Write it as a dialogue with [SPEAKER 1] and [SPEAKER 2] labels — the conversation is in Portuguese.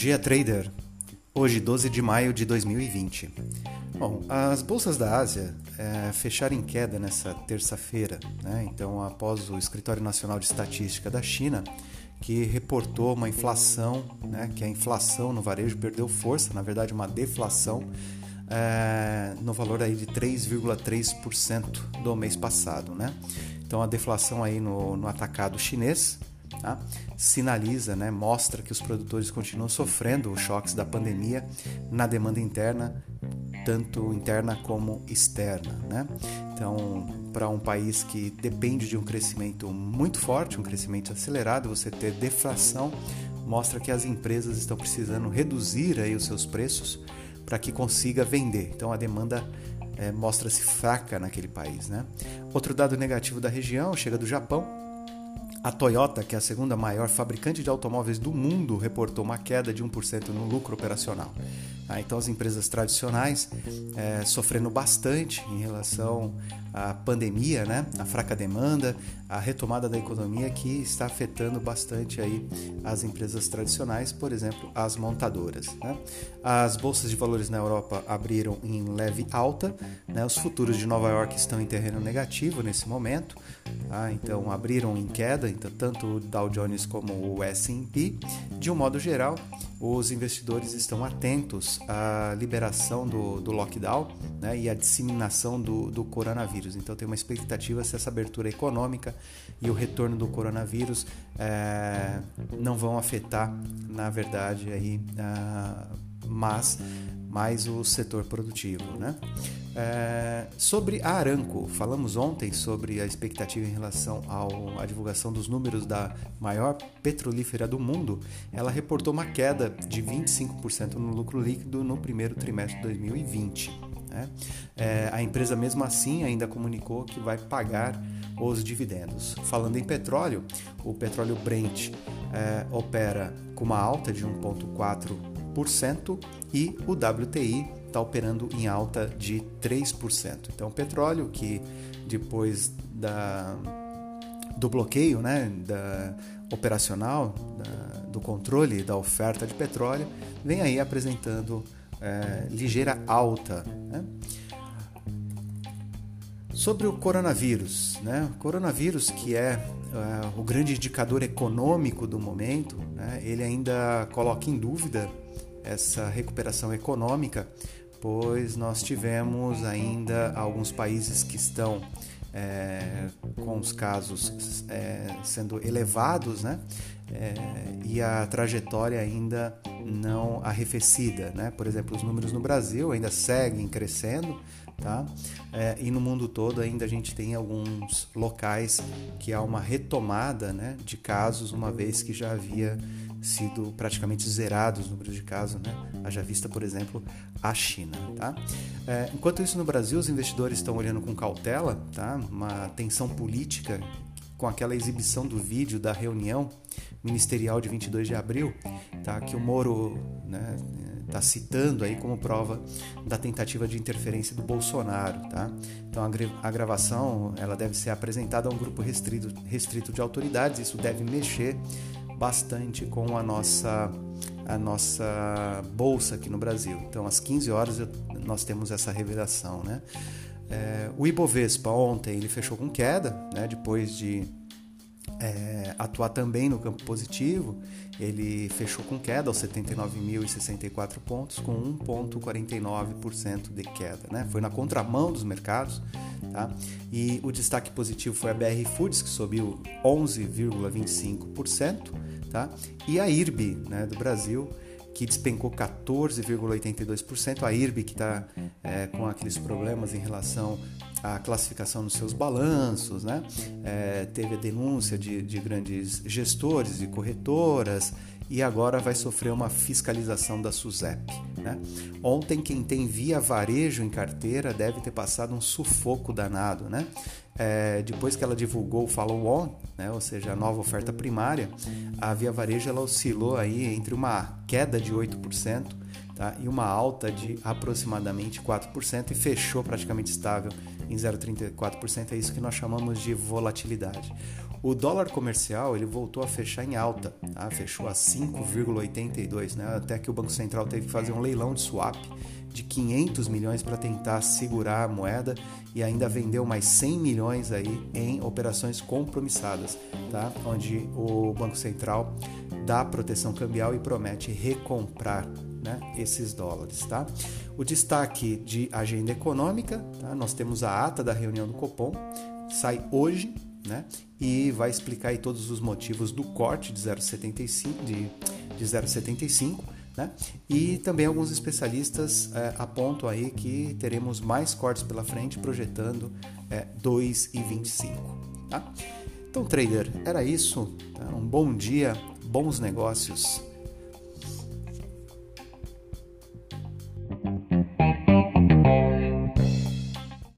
[SPEAKER 1] dia, trader. Hoje, 12 de maio de 2020. Bom, as bolsas da Ásia é, fecharam em queda nessa terça-feira, né? Então, após o Escritório Nacional de Estatística da China, que reportou uma inflação, né? Que a inflação no varejo perdeu força, na verdade, uma deflação é, no valor aí de 3,3% do mês passado, né? Então, a deflação aí no, no atacado chinês Tá? Sinaliza, né, mostra que os produtores continuam sofrendo os choques da pandemia na demanda interna, tanto interna como externa. Né? Então, para um país que depende de um crescimento muito forte, um crescimento acelerado, você ter deflação mostra que as empresas estão precisando reduzir aí os seus preços para que consiga vender. Então, a demanda é, mostra-se fraca naquele país. Né? Outro dado negativo da região chega do Japão, a Toyota, que é a segunda maior fabricante de automóveis do mundo, reportou uma queda de 1% no lucro operacional. Ah, então, as empresas tradicionais é, sofrendo bastante em relação à pandemia, né? a fraca demanda, a retomada da economia que está afetando bastante aí as empresas tradicionais, por exemplo, as montadoras. Né? As bolsas de valores na Europa abriram em leve alta, né? os futuros de Nova York estão em terreno negativo nesse momento, tá? então abriram em queda, então, tanto o Dow Jones como o S&P. De um modo geral, os investidores estão atentos à liberação do, do lockdown né, e à disseminação do, do, coronavírus. Então, tem uma expectativa se essa abertura econômica e o retorno do coronavírus é, não vão afetar, na verdade, aí, mas mais o setor produtivo. Né? É, sobre a Aranco, falamos ontem sobre a expectativa em relação à divulgação dos números da maior petrolífera do mundo. Ela reportou uma queda de 25% no lucro líquido no primeiro trimestre de 2020. Né? É, a empresa, mesmo assim, ainda comunicou que vai pagar os dividendos. Falando em petróleo, o petróleo Brent é, opera com uma alta de 1,4% e o WTI está operando em alta de 3%. Então, o petróleo que depois da, do bloqueio né, da, operacional, da, do controle da oferta de petróleo, vem aí apresentando é, ligeira alta. Né? Sobre o coronavírus, né? O coronavírus que é uh, o grande indicador econômico do momento, né? ele ainda coloca em dúvida essa recuperação econômica, pois nós tivemos ainda alguns países que estão é, com os casos é, sendo elevados, né? É, e a trajetória ainda não arrefecida, né? Por exemplo, os números no Brasil ainda seguem crescendo, tá? É, e no mundo todo ainda a gente tem alguns locais que há uma retomada, né? De casos, uma vez que já havia sido praticamente zerados os números de casos, né? Haja vista, por exemplo, a China, tá? É, enquanto isso no Brasil, os investidores estão olhando com cautela, tá? Uma tensão política com aquela exibição do vídeo da reunião ministerial de 22 de abril, tá? Que o Moro, né? está citando aí como prova da tentativa de interferência do Bolsonaro, tá? Então a, gravação ela deve ser apresentada a um grupo restrito, restrito de autoridades, isso deve mexer bastante com a nossa a nossa bolsa aqui no Brasil. Então, às 15 horas nós temos essa revelação, né? É, o Ibovespa ontem ele fechou com queda, né? Depois de é, atuar também no campo positivo, ele fechou com queda aos 79.064 pontos, com 1,49% de queda. Né? Foi na contramão dos mercados. Tá? E o destaque positivo foi a BR Foods, que subiu 11,25% tá? E a IRB, né, do Brasil, que despencou 14,82%. A IRB que está é, com aqueles problemas em relação à classificação dos seus balanços, né? É, teve a denúncia de, de grandes gestores e corretoras e agora vai sofrer uma fiscalização da SUSEP. Né? Ontem, quem tem via varejo em carteira deve ter passado um sufoco danado. Né? É, depois que ela divulgou o follow-on, né, ou seja, a nova oferta primária, a Via Varejo ela oscilou aí entre uma queda de 8% tá, e uma alta de aproximadamente 4% e fechou praticamente estável em 0,34%, é isso que nós chamamos de volatilidade. O dólar comercial ele voltou a fechar em alta, tá? fechou a 5,82, né? até que o Banco Central teve que fazer um leilão de swap de 500 milhões para tentar segurar a moeda e ainda vendeu mais 100 milhões aí em operações compromissadas, tá? onde o Banco Central dá proteção cambial e promete recomprar né, esses dólares. Tá? O destaque de agenda econômica, tá? nós temos a ata da reunião do Copom, sai hoje né, e vai explicar aí todos os motivos do corte de 0,75 de, de 0,75 né? E também alguns especialistas é, apontam aí que teremos mais cortes pela frente, projetando é, 2,25. Tá? Então, trader, era isso. Tá? Um bom dia, bons negócios